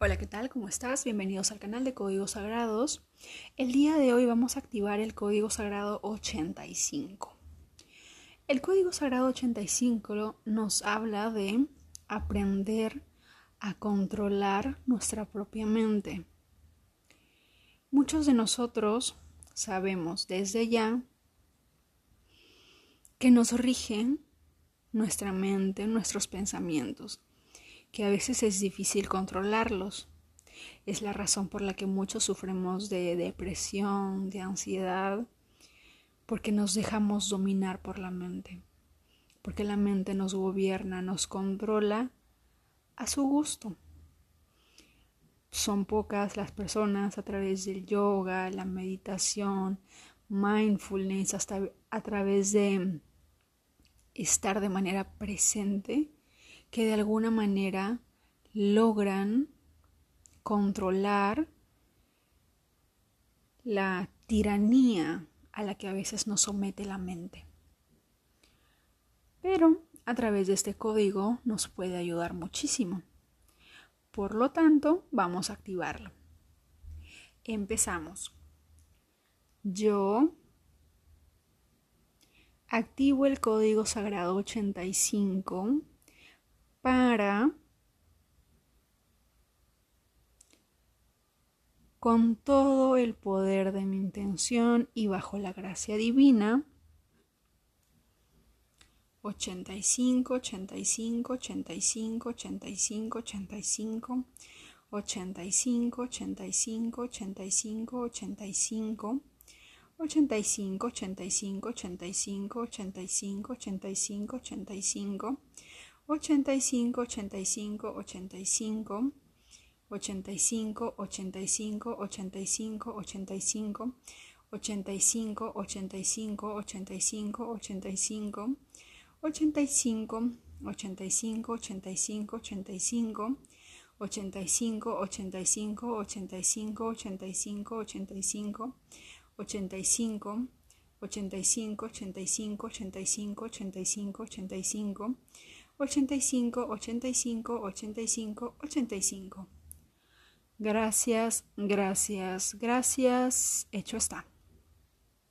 Hola, ¿qué tal? ¿Cómo estás? Bienvenidos al canal de Códigos Sagrados. El día de hoy vamos a activar el Código Sagrado 85. El Código Sagrado 85 nos habla de aprender a controlar nuestra propia mente. Muchos de nosotros sabemos desde ya que nos rigen nuestra mente, nuestros pensamientos, que a veces es difícil controlarlos. Es la razón por la que muchos sufrimos de depresión, de ansiedad, porque nos dejamos dominar por la mente, porque la mente nos gobierna, nos controla a su gusto. Son pocas las personas a través del yoga, la meditación, mindfulness, hasta a través de estar de manera presente que de alguna manera logran controlar la tiranía a la que a veces nos somete la mente. Pero a través de este código nos puede ayudar muchísimo. Por lo tanto, vamos a activarlo. Empezamos. Yo activo el código sagrado 85 para con todo el poder de mi intención y bajo la gracia divina. 85, 85, 85, 85, 85, 85, 85, 85, 85. 85, 85, 85, 85, 85, 85, 85, 85, 85, 85, 85, 85, 85, 85, 85, 85, 85, 85, 85, 85, 85, 85, 85, 85, 85, 85, 85, 85, 85, 85, 85, 85, 85, 85, 85, 85, 85, 85, 85, 85, 85, 85, 85, 85, 85, 85, 85, 85, 85, 85, 85, 85, 85, 85, 85, 85, 85, 85, 85, 85, 85, 85, 85, 85, 85, 85, 85, 85, 85, 85, 85, 85, 85, 85, 85, 85, 85, 85, 85, 85, 85, 85, 85, 85, 85, 85, 85, 85, 85, 85, 85, 85, 85, 85, 85, 85, 85, 85, 85, 85, 85, 85, 85, 85, 85, 85, 85, 85, 85, 85, 85, 85, 85, 85, 85 85 85 85. Gracias, gracias, gracias. Hecho está.